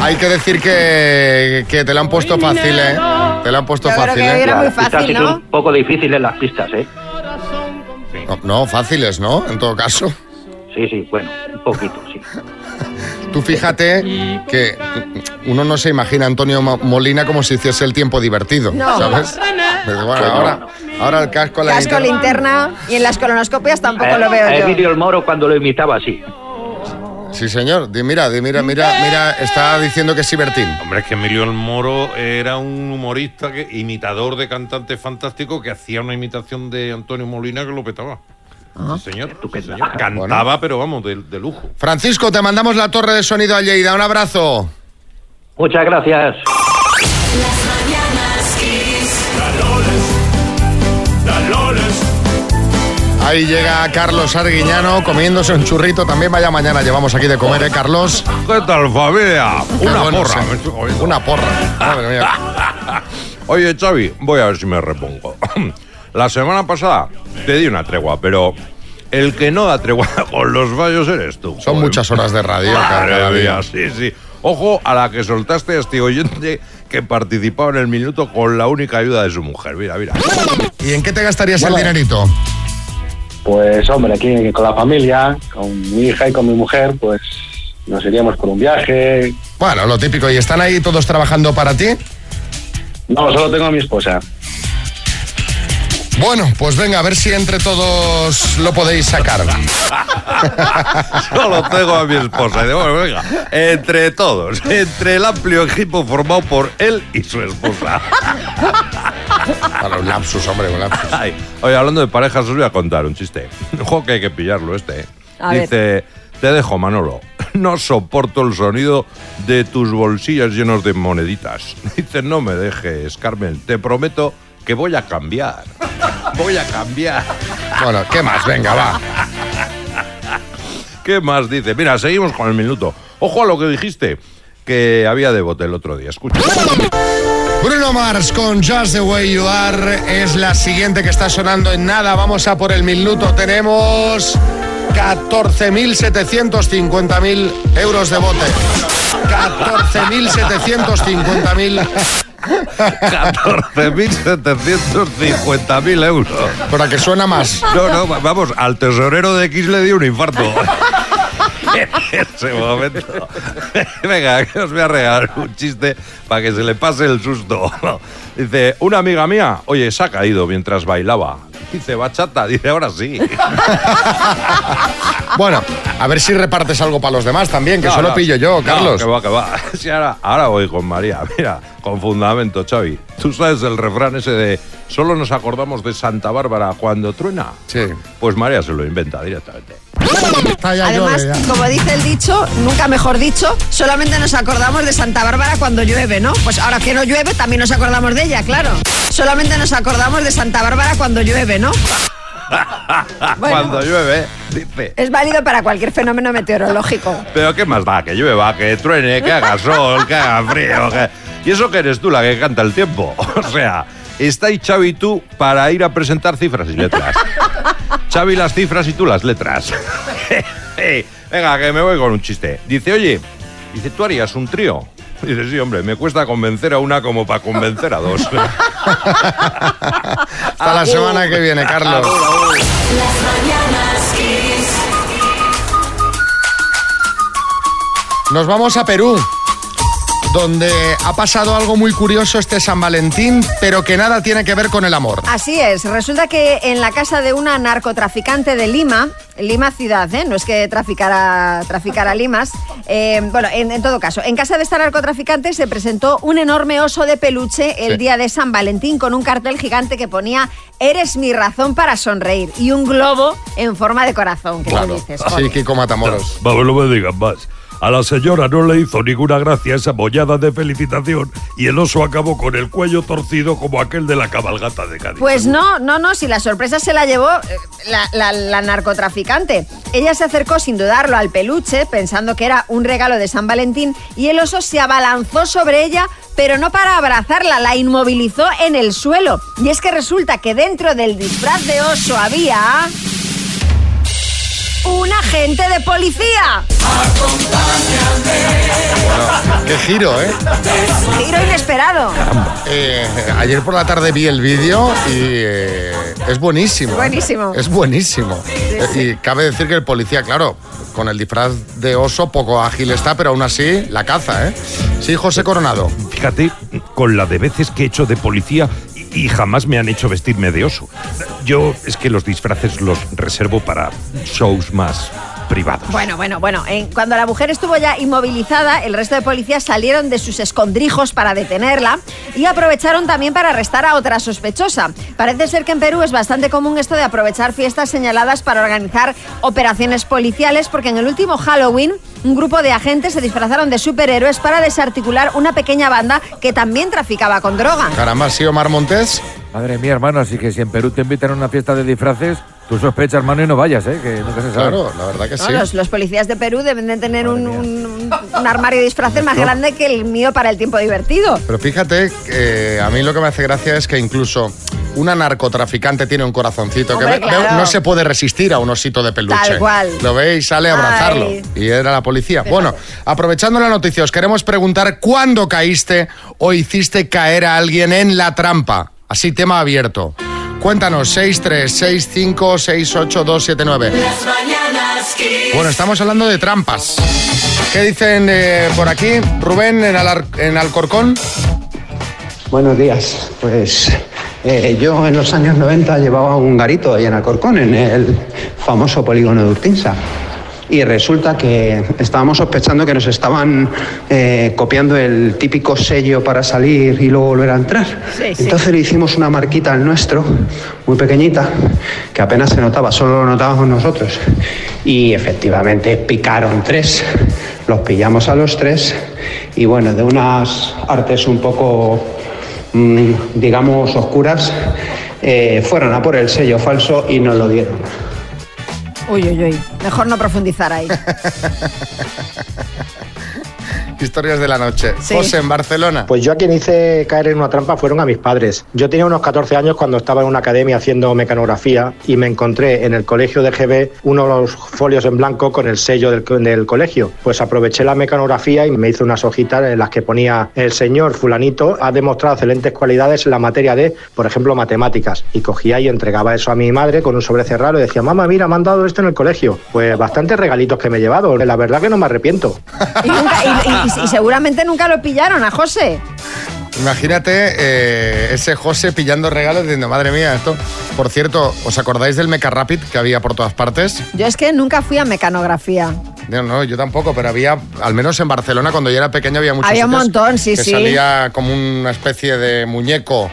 Hay que decir que, que te la han puesto fácil, ¿eh? Te la han puesto Yo creo fácil, que ¿eh? era muy Las pistas fácil, un poco difíciles las pistas, ¿eh? No, no, fáciles, ¿no? En todo caso. Sí, sí, bueno, un poquito, sí. Tú fíjate que uno no se imagina a Antonio Mo- Molina como si hiciese el tiempo divertido, No. ¿sabes? Pero bueno, ahora, ahora el casco, la Casco, linterna- linterna y en las colonoscopias tampoco Eh, lo veo yo. Emilio el Moro cuando lo imitaba así. Sí, señor. Di- Mira, di- mira, mira, mira, está diciendo que es Ibertín. Hombre, es que Emilio el Moro era un humorista, que, imitador de cantante fantástico que hacía una imitación de Antonio Molina que lo petaba. Sí, señor, sí, señor. Cantaba, pero vamos, de, de lujo. Francisco, te mandamos la torre de sonido a Lleida. Un abrazo. Muchas gracias. Ahí llega Carlos Arguiñano comiéndose un churrito. También vaya mañana llevamos aquí de comer, ¿eh, Carlos? ¿Qué tal, familia? Una bueno, porra. sí. Una porra. Madre mía. Oye, Xavi, voy a ver si me repongo. La semana pasada te di una tregua, pero el que no da tregua con los fallos eres tú. Son muchas horas de radio cada, Madre cada mía, día. sí, sí. Ojo a la que soltaste a este oyente que participaba en el minuto con la única ayuda de su mujer. Mira, mira. ¿Y en qué te gastarías el dinerito? Pues hombre, aquí con la familia, con mi hija y con mi mujer, pues nos iríamos por un viaje. Bueno, lo típico. ¿Y están ahí todos trabajando para ti? No, solo tengo a mi esposa. Bueno, pues venga, a ver si entre todos lo podéis sacar. Solo tengo a mi esposa. Y digo, bueno, venga, entre todos, entre el amplio equipo formado por él y su esposa. Para un lapsus, hombre, un lapsus. Ay, oye, hablando de parejas, os voy a contar un chiste. Ojo que hay que pillarlo este. ¿eh? Ver. Dice, te dejo, Manolo. No soporto el sonido de tus bolsillas llenos de moneditas. Dice, no me dejes, Carmen. Te prometo que voy a cambiar. Voy a cambiar. Bueno, ¿qué más? Venga, va. ¿Qué más dice? Mira, seguimos con el minuto. Ojo a lo que dijiste, que había de bote el otro día. Escucha. Bruno Mars con Just the Way You Are es la siguiente que está sonando en nada. Vamos a por el minuto. Tenemos 14.750.000 euros de bote. 14.750.000 14.750.000 euros. Para que suena más. No, no, va- vamos, al tesorero de X le dio un infarto. en ese momento. Venga, que os voy a regalar un chiste para que se le pase el susto. Dice, una amiga mía, oye, se ha caído mientras bailaba. Dice, bachata, dice, ahora sí. Bueno, a ver si repartes algo para los demás también, que No, solo no. pillo yo, No, Carlos. que va, que va. Ahora, ahora voy con María. Mira, con fundamento, Xavi. Tú sabes el refrán ese de solo nos acordamos de Santa Bárbara cuando truena. Sí. Pues María se lo inventa directamente. Además, como dice el dicho, nunca mejor dicho, solamente nos acordamos de Santa Bárbara cuando llueve, ¿no? Pues ahora que no llueve, también nos acordamos de ella, claro. Solamente nos acordamos de Santa Bárbara cuando llueve, ¿no? Cuando llueve, dice. Es válido para cualquier fenómeno meteorológico. Pero ¿qué más da? Que llueva, que truene, que haga sol, que haga frío. que- Y eso que eres tú la que canta el tiempo. O sea, estáis y tú para ir a presentar cifras y letras. Xavi las cifras y tú las letras. Venga, que me voy con un chiste. Dice, oye, dice, ¿tú harías un trío? Dice, sí, hombre, me cuesta convencer a una como para convencer a dos. Hasta la semana que viene, Carlos. Las mañanas Kiss. Nos vamos a Perú, donde ha pasado algo muy curioso este San Valentín, pero que nada tiene que ver con el amor. Así es, resulta que en la casa de una narcotraficante de Lima, Lima ciudad, ¿eh? no es que traficara, traficara limas, eh, bueno, en, en todo caso, en casa de esta narcotraficante se presentó un enorme oso de peluche el Sí. día de San Valentín con un cartel gigante que ponía Eres mi razón para sonreír y un globo en forma de corazón. ¿Qué Claro. dices? Sí, Joder. Kiko Matamoros. Vamos, no me digan más. A la señora no le hizo ninguna gracia esa bollada de felicitación y el oso acabó con el cuello torcido como aquel de la cabalgata de Cádiz. Pues no, no, no, si la sorpresa se la llevó eh, la, la- la narcotraficante. Ella se acercó sin dudarlo al peluche, pensando que era un regalo de San Valentín, y el oso se abalanzó sobre ella, pero no para abrazarla, la inmovilizó en el suelo. Y es que resulta que dentro del disfraz de oso había... ¡Un agente de policía! Qué giro, ¿eh? Giro inesperado. Eh, ayer por la tarde vi el vídeo y eh, es buenísimo. ¿eh? Buenísimo. Es buenísimo. Y cabe decir que el policía, claro, con el disfraz de oso poco ágil está, pero aún así la caza, ¿eh? Sí, José Coronado. Fíjate, con la de veces que he hecho de policía y, jamás me han hecho vestirme de oso. Yo es que los disfraces los reservo para shows más privados. Bueno, bueno, bueno. en- cuando la mujer estuvo ya inmovilizada, el resto de policías salieron de sus escondrijos para detenerla y aprovecharon también para arrestar a otra sospechosa. Parece ser que en Perú es bastante común esto de aprovechar fiestas señaladas para organizar operaciones policiales, porque en el último Halloween un grupo de agentes se disfrazaron de superhéroes para desarticular una pequeña banda que también traficaba con droga. Caramba, sí, Omar Montes. Madre mía, hermano, así que si en Perú te invitan a una fiesta de disfraces, tú sospechas, hermano, y no vayas, ¿eh? Que nunca se sabe. Claro, la verdad que ¿no? Los, los policías de Perú deben de tener un, un- un armario de disfraces más grande que el mío para el tiempo divertido. Pero fíjate, que a mí lo que me hace gracia es que incluso una narcotraficante tiene un corazoncito que ve- claro. no se puede resistir a un osito de peluche. Tal cual. Lo ve y sale a abrazarlo. Ay. Y era la policía. Bueno, aprovechando la noticia, os queremos preguntar cuándo caíste o hiciste caer a alguien en la trampa. Así, tema abierto. Cuéntanos, 636568279. Las mañanas Kiss. Bueno, estamos hablando de trampas. ¿Qué dicen eh, por aquí? Rubén, en Alcorcón. Buenos días. Pues eh, yo en los años 90 llevaba un garito ahí en Alcorcón, en el famoso polígono de Urtinsa. Y resulta que estábamos sospechando que nos estaban eh, copiando el típico sello para salir y luego volver a entrar. Sí, sí. Entonces le hicimos una marquita al nuestro, muy pequeñita, que apenas se notaba, solo lo notábamos nosotros. Y efectivamente picaron tres, los pillamos a los tres y bueno, de unas artes un poco, mm, digamos, oscuras, eh, fueron a por el sello falso y nos lo dieron. Uy, uy, uy. Mejor no profundizar ahí. Historias de la noche. Sí. José, en Barcelona. Pues yo a quien hice caer en una trampa fueron a mis padres. Yo tenía unos 14 años cuando estaba en una academia haciendo mecanografía y me encontré en el colegio de GB uno de los folios en blanco con el sello del, co- del colegio. Pues aproveché la mecanografía y me hice unas hojitas en las que ponía el señor fulanito ha demostrado excelentes cualidades en la materia de, por ejemplo, matemáticas. Y cogía y entregaba eso a mi madre con un sobre cerrado y decía, mamá, mira, me han dado esto en el colegio. Pues bastantes regalitos que me he llevado. La verdad que no me arrepiento. Y, nunca- y- y- y seguramente nunca lo pillaron a José. Imagínate eh, ese José pillando regalos diciendo, madre mía, esto. Por cierto, ¿os acordáis del Meca Rapid que había por todas partes? Yo es que nunca fui a mecanografía. No, no, yo tampoco, pero había, al menos en Barcelona, cuando yo era pequeño, había muchos Había un montón, sí, que sí. salía como una especie de muñeco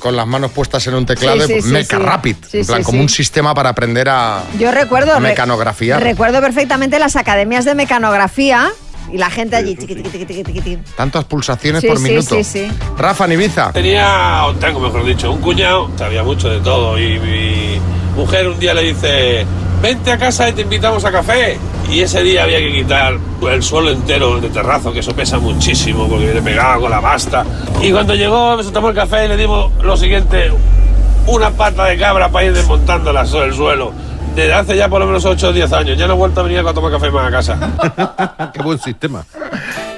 con, las manos puestas en un teclado, Sí, sí, sí, Meca. Rapid, en plan, como un sistema para aprender a, Yo recuerdo. a mecanografía. Recuerdo perfectamente las academias de mecanografía y la gente allí. Tantas pulsaciones Sí, por sí, minuto. sí, sí. Rafa, en Ibiza. Tenía, o tengo mejor dicho, un cuñado, sabía mucho de todo y mi mujer un día le dice, vente a casa y te invitamos a café. Y ese día había que quitar el suelo entero de terrazo, que eso pesa muchísimo porque viene pegado con la pasta. Y cuando llegó, se tomó el café y le dimos lo siguiente, una pata de cabra para ir desmontándola sobre el suelo. Desde hace ya por lo menos 8 o 10 años. Ya no he vuelto a venir a tomar café más a casa. Qué buen sistema.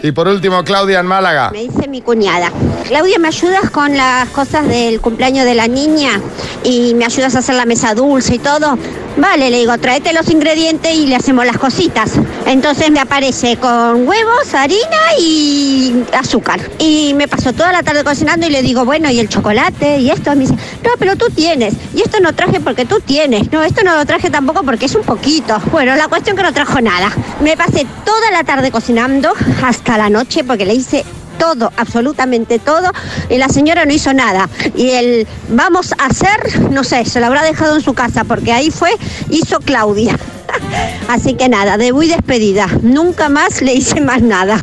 Y por último, Claudia en Málaga. Me dice mi cuñada, Claudia, ¿me ayudas con las cosas del cumpleaños de la niña? Y me ayudas a hacer la mesa dulce y todo. Vale, le digo, tráete los ingredientes y le hacemos las cositas. Entonces me aparece con huevos, harina y azúcar. Y me pasó toda la tarde cocinando y le digo, bueno, ¿y el chocolate? ¿Y esto? Me dice, no, pero tú tienes. Y esto no traje porque tú tienes. No, esto no lo traje tampoco porque es un poquito. Bueno, la cuestión que no trajo nada. Me pasé toda la tarde cocinando hasta la noche porque le hice todo, absolutamente todo, y la señora no hizo nada. Y el vamos a hacer, no sé, se lo habrá dejado en su casa, porque ahí fue, hizo Claudia. Así que nada, debut y despedida. Nunca más le hice más nada.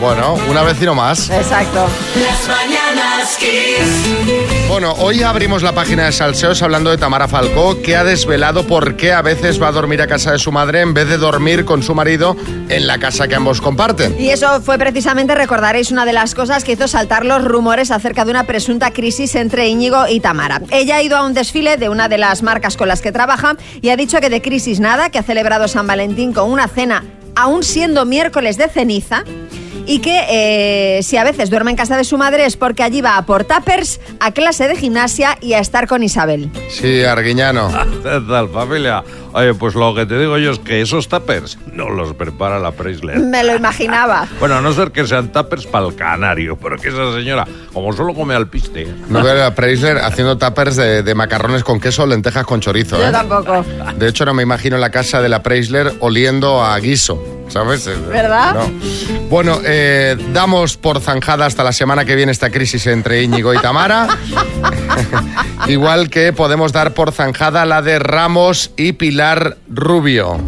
Bueno, una vez y no más. Exacto. Las mañanas Kiss. Bueno, hoy abrimos la página de Salseos hablando de Tamara Falcó, que ha desvelado por qué a veces va a dormir a casa de su madre en vez de dormir con su marido en la casa que ambos comparten. Y eso fue precisamente, recordaréis, una de las cosas que hizo saltar los rumores acerca de una presunta crisis entre Íñigo y Tamara. Ella ha ido a un desfile de una de las marcas con las que trabaja y ha dicho que de crisis nada, que ha celebrado San Valentín con una cena, aún siendo miércoles de ceniza. Y que eh, si a veces duerme en casa de su madre es porque allí va a por tuppers, a clase de gimnasia y a estar con Isabel. Sí, Arguiñano. ¿Qué tal, familia? Oye, pues lo que te digo yo es que esos tuppers no los prepara la Preisler. Me lo imaginaba. Bueno, a no ser que sean tuppers para el canario, pero que esa señora, como solo come al piste... No veo a Preisler haciendo tuppers de, de macarrones con queso o lentejas con chorizo. Yo ¿eh? tampoco. De hecho, no me imagino la casa de la Preisler oliendo a guiso, ¿sabes? ¿Verdad? No. Bueno, eh, damos por zanjada hasta la semana que viene esta crisis entre Íñigo y Tamara. Igual que podemos dar por zanjada la de Ramos y Pilar Rubio.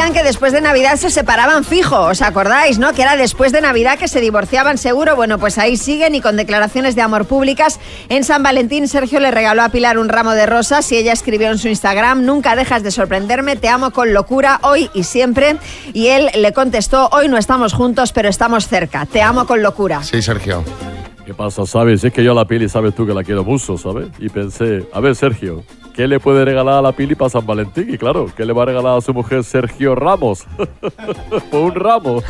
Decían que después de Navidad se separaban fijo, ¿os acordáis, no? Que era después de Navidad que se divorciaban seguro. Bueno, pues ahí siguen y con declaraciones de amor públicas. En San Valentín, Sergio le regaló a Pilar un ramo de rosas y ella escribió en su Instagram, nunca dejas de sorprenderme, te amo con locura, hoy y siempre. Y él le contestó, hoy no estamos juntos, pero estamos cerca, te amo con locura. Sí, Sergio. ¿Qué pasa, sabes? Es que yo a la Pili sabes tú que la quiero mucho, ¿sabes? Y pensé, a ver, Sergio, ¿qué le puede regalar a la Pili para San Valentín? Y claro, ¿qué le va a regalar a su mujer Sergio Ramos? Pues un ramo.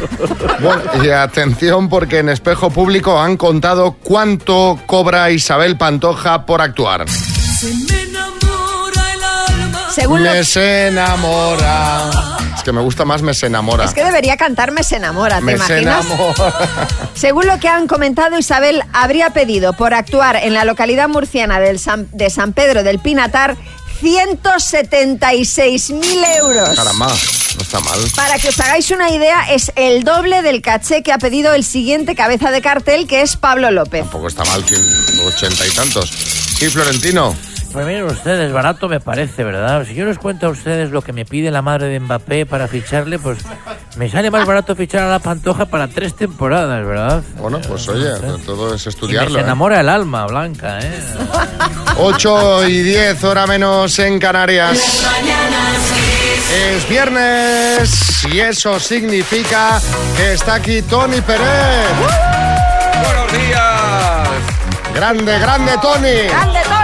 Bueno, y atención porque en Espejo Público han contado cuánto cobra Isabel Pantoja por actuar. Según lo- Me se enamora. Es que me gusta más me se enamora. Es que debería cantarme Se enamora, ¿te me se imaginas? enamora. Según lo que han comentado, Isabel habría pedido por actuar en la localidad murciana del San- de San Pedro del Pinatar 176.000 euros. Caramba, no está mal. Para que os hagáis una idea, es el doble del caché que ha pedido el siguiente cabeza de cartel, que es Pablo López. Tampoco está mal, que ochenta y tantos. Sí, Florentino. Pues miren ustedes, barato me parece, ¿verdad? Si yo les cuento a ustedes lo que me pide la madre de Mbappé para ficharle, pues me sale más barato fichar a la Pantoja para tres temporadas, ¿verdad? Bueno, pues oye, todo es Y me estudiarlo. se ¿eh? enamora el alma, Blanca, ¿eh? 8 y 10, hora menos en Canarias. Es viernes y eso significa que está aquí Tony Pérez. ¡Buenos días! Grande, grande Tony. ¡Grande, Tony!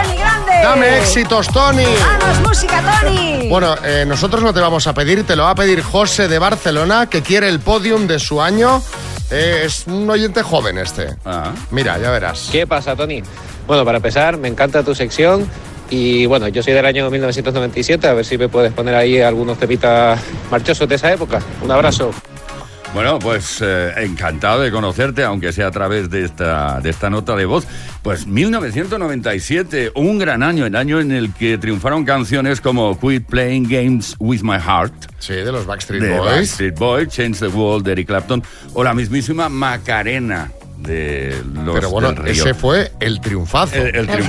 Dame éxitos, Tony. ¡Vamos, música, Tony! Bueno, eh, nosotros no te vamos a pedir, te lo va a pedir José de Barcelona, que quiere el podium de su año. Eh, es un oyente joven este. Mira, ya verás. ¿Qué pasa, Tony? Bueno, para empezar, me encanta tu sección. Y bueno, yo soy del año 1997, a ver si me puedes poner ahí algunos temitas marchosos de esa época. Un abrazo. Bueno, pues eh, encantado de conocerte, aunque sea a través de esta, de esta nota de voz. Pues 1997, un gran año, el año en el que triunfaron canciones como Quit Playing Games with My Heart. Sí, de los Backstreet de Boys. Backstreet Boys, Change the World de Eric Clapton, o la mismísima Macarena de los Pero bueno, del río. ese fue el triunfazo. El, el,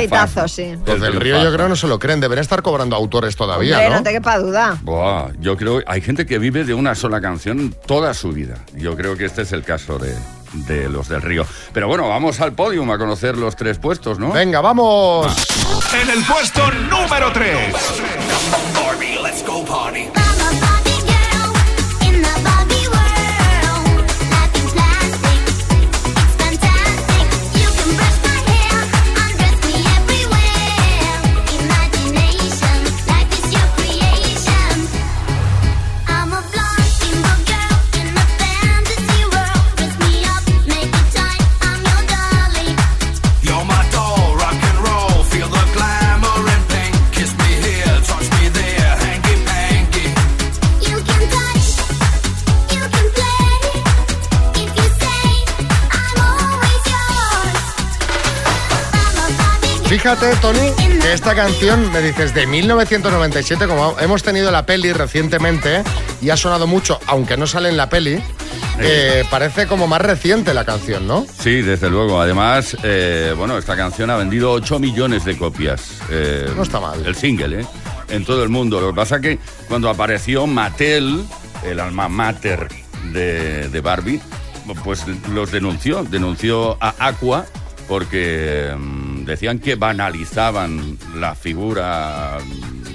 sí. Los el del río yo creo no se lo creen, deberían estar cobrando autores todavía, Hombre, ¿no? no te quepa duda. Buah, yo creo hay gente que vive de una sola canción toda su vida. Yo creo que este es el caso de de los del río. Pero bueno, vamos al podium a conocer los tres puestos, ¿no? Venga, vamos. En el puesto número 3. Número 3. Fíjate, Tony, que esta canción, me dices, de 1997, como hemos tenido la peli recientemente y ha sonado mucho, aunque no sale en la peli, eh, parece como más reciente la canción, ¿no? Sí, desde luego. Además, eh, bueno, esta canción ha vendido 8 millones de copias. Eh, No está mal. El single, ¿eh? En todo el mundo. Lo que pasa que cuando apareció Mattel, el alma mater de, de Barbie, pues los denunció. Denunció a Aqua porque mm, decían que banalizaban la figura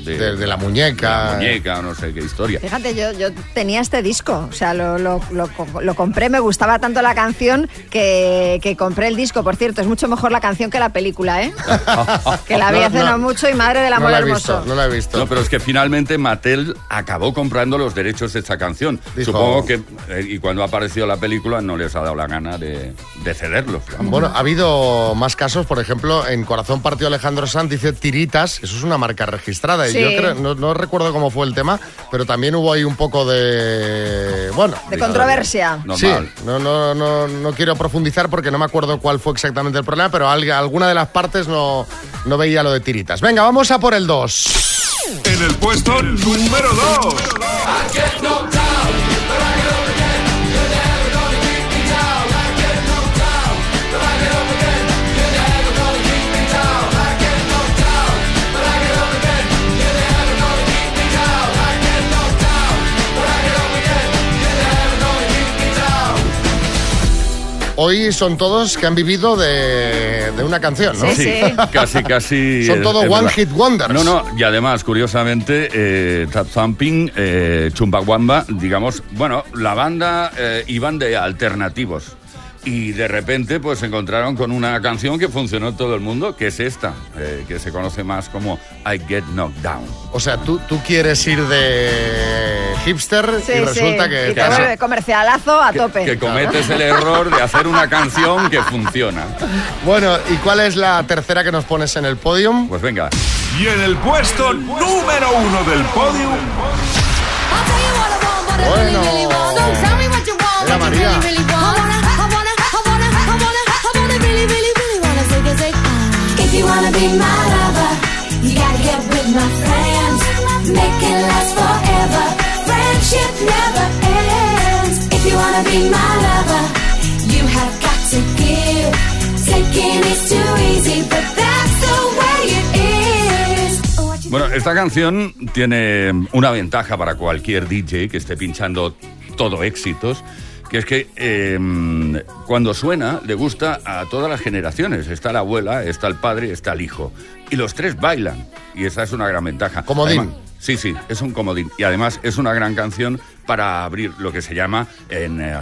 de, De- de la muñeca. de la muñeca, no sé qué historia. Fíjate, yo, yo tenía este disco, o sea, lo, lo- lo lo compré, me gustaba tanto la canción que, que compré el disco. Por cierto, es mucho mejor la canción que la película, ¿eh? Que la vi No, hace no. no mucho y madre del amor hermoso. la he visto. No, pero es que finalmente Mattel acabó comprando los derechos de esta canción. Dijo- Supongo que, eh, y cuando apareció la película, no les ha dado la gana de, de cederlos. vamos. Bueno, ha habido más casos, por ejemplo, en Corazón Partido Alejandro Sanz dice Tiritas, eso es una marca registrada. Sí. yo creo, no, no recuerdo cómo fue el tema, pero también hubo ahí un poco de. Bueno. De controversia. Sí, no, no, no, no quiero profundizar porque no me acuerdo cuál fue exactamente el problema, pero alg- alguna de las partes no, no veía lo de Tiritas. Venga, vamos a por el 2. En el puesto número 2. Hoy son todos que han vivido de, de una canción, ¿no? casi, casi. Son es- todo es one hit wonders. No, no, y además, curiosamente, eh, Tap Thumping, eh, Chumbawamba, digamos, bueno, la banda eh, iban de alternativos. Y de repente pues se encontraron con una canción que funcionó en todo el mundo, que es esta, eh, que se conoce más como I Get Knocked Down. O sea, tú, tú quieres ir de hipster Sí, y resulta sí. que... Y te comercialazo a tope. Que cometes el error de hacer una canción que funciona. Bueno, ¿y cuál es la tercera que nos pones en el podium? Pues venga. Y en el puesto número uno del podio. Bueno. Mira, María. If you wanna be my lover, you gotta get with my friends. Make it last forever. Friendship never ends. If you wanna be my lover, you have got to give. Taking is too easy, but that's the way it is. Bueno, esta canción tiene una ventaja para cualquier DJ que esté pinchando todo éxitos, que es que eh, cuando suena le gusta a todas las generaciones. Está la abuela, está el padre, está el hijo. Y los tres bailan. Y esa es una gran ventaja. Comodín. Además- sí, sí, es un comodín. Y además es una gran canción para abrir lo que se llama en, eh,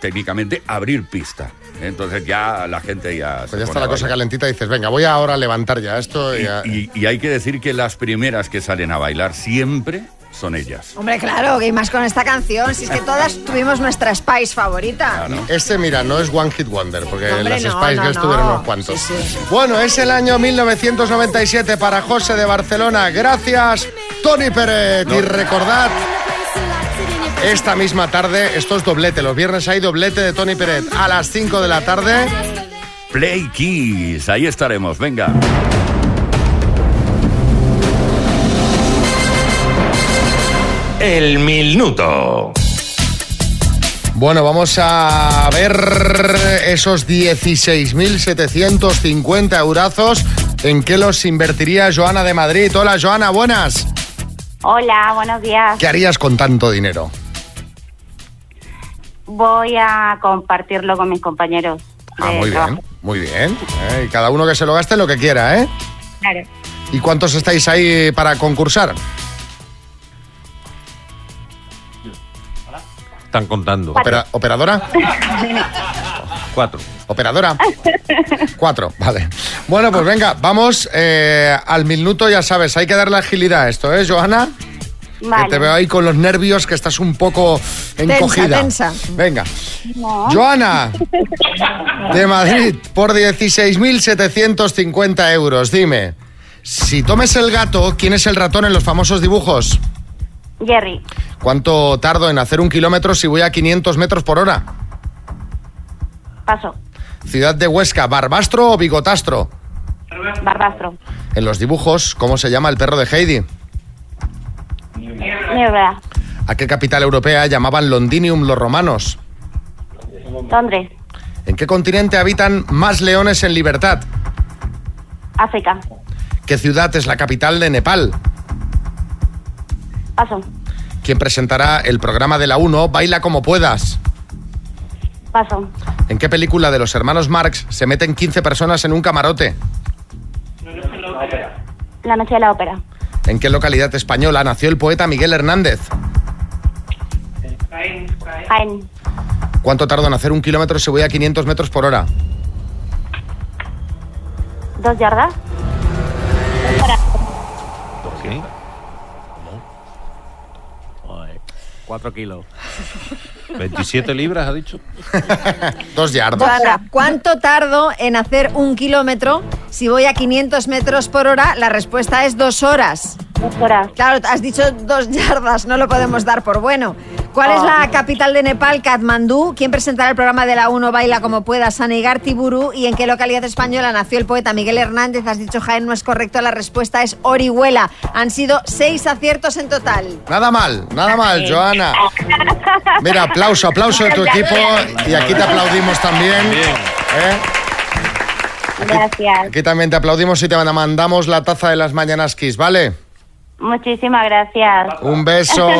técnicamente abrir pista. Entonces ya la gente ya... se Pues ya está la cosa calentita y dices, venga, voy ahora a levantar ya esto. Y, Y, y hay que decir que las primeras que salen a bailar siempre son ellas. Hombre, claro, que y más con esta canción. Si es que todas tuvimos nuestra Spice favorita. Este, mira, no es One Hit Wonder, porque hombre, las no, Spice no, Girls no. tuvieron unos cuantos. Sí, sí. Bueno, es el año 1997 para José de Barcelona. Gracias, Tony Pérez. Y recordad, esta misma tarde, esto es doblete. Los viernes hay doblete de Tony Pérez a las 5 de la tarde. Play Kiss, ahí estaremos, venga. El minuto. Bueno, vamos a ver esos 16.750 eurazos. ¿En qué los invertiría Joana de Madrid? Hola, Joana, buenas. Hola, buenos días. ¿Qué harías con tanto dinero? Voy a compartirlo con mis compañeros. Ah, muy trabajo. bien, muy bien. Eh, y cada uno que se lo gaste lo que quiera, ¿eh? Claro. ¿Y cuántos estáis ahí para concursar? Están contando. Opera- ¿Operadora? Cuatro. ¿Operadora? Cuatro, vale. Bueno, pues venga, vamos eh, al minuto, ya sabes, hay que darle agilidad a esto, ¿eh, Joana? Vale. Que te veo ahí con los nervios, que estás un poco encogida. tensa. Venga. No. Joana, de Madrid, por 16.750 euros, dime, si tomes el gato, ¿quién es el ratón en los famosos dibujos? Jerry, ¿Cuánto tardo en hacer un kilómetro si voy a 500 metros por hora? paso. Ciudad de Huesca, ¿Barbastro o Bigotastro? Barbastro. En los dibujos, ¿cómo se llama el perro de Heidi? Niebla. ¿A qué capital europea llamaban Londinium los romanos? Londres. ¿En qué continente habitan más leones en libertad? África. ¿Qué ciudad es la capital de Nepal? Paso. ¿Quién presentará el programa de la 1 Baila como puedas? Paso. ¿En qué película de los hermanos Marx se meten 15 personas en un camarote? La noche de la ópera. ¿En qué localidad española nació el poeta Miguel Hernández? Jaén. ¿Cuánto tardo en hacer un kilómetro si voy a 500 metros por hora? Dos yardas. 4 kilos. 27 libras, ha dicho. Dos yardas. ¿cuánto tardo en hacer un kilómetro si voy a 500 metros por hora? La respuesta es dos horas. Dos horas. Claro, has dicho dos yardas, no lo podemos dar por bueno. ¿Cuál es la capital de Nepal? Katmandú. ¿Quién presentará el programa de la 1 Baila como pueda? Sanigar Tiburu. ¿Y en qué localidad española nació el poeta Miguel Hernández? Has dicho Jaén, no es correcto. La respuesta es Orihuela. Han sido seis aciertos en total. Nada mal, nada mal, Joana. Mira, aplauso, aplauso de tu equipo y aquí te aplaudimos también. ¿eh? Gracias. Aquí también te aplaudimos y te mandamos la taza de las mañanas Kiss, ¿vale? Muchísimas gracias. Un beso.